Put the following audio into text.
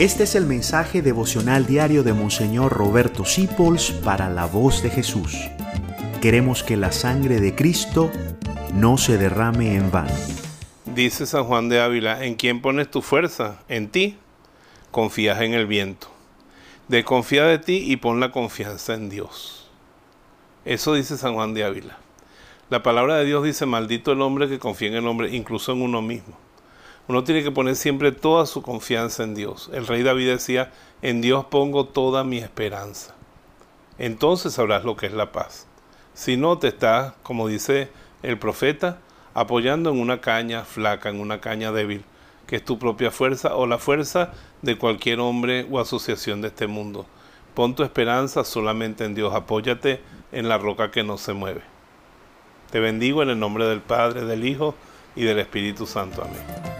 Este es el mensaje devocional diario de Monseñor Roberto Sipols para la voz de Jesús. Queremos que la sangre de Cristo no se derrame en vano. Dice San Juan de Ávila, ¿en quién pones tu fuerza? En ti. Confías en el viento. Desconfía de ti y pon la confianza en Dios. Eso dice San Juan de Ávila. La palabra de Dios dice, maldito el hombre que confía en el hombre, incluso en uno mismo. Uno tiene que poner siempre toda su confianza en Dios. El rey David decía, en Dios pongo toda mi esperanza. Entonces sabrás lo que es la paz. Si no, te estás, como dice el profeta, apoyando en una caña flaca, en una caña débil, que es tu propia fuerza o la fuerza de cualquier hombre o asociación de este mundo. Pon tu esperanza solamente en Dios, apóyate en la roca que no se mueve. Te bendigo en el nombre del Padre, del Hijo y del Espíritu Santo. Amén.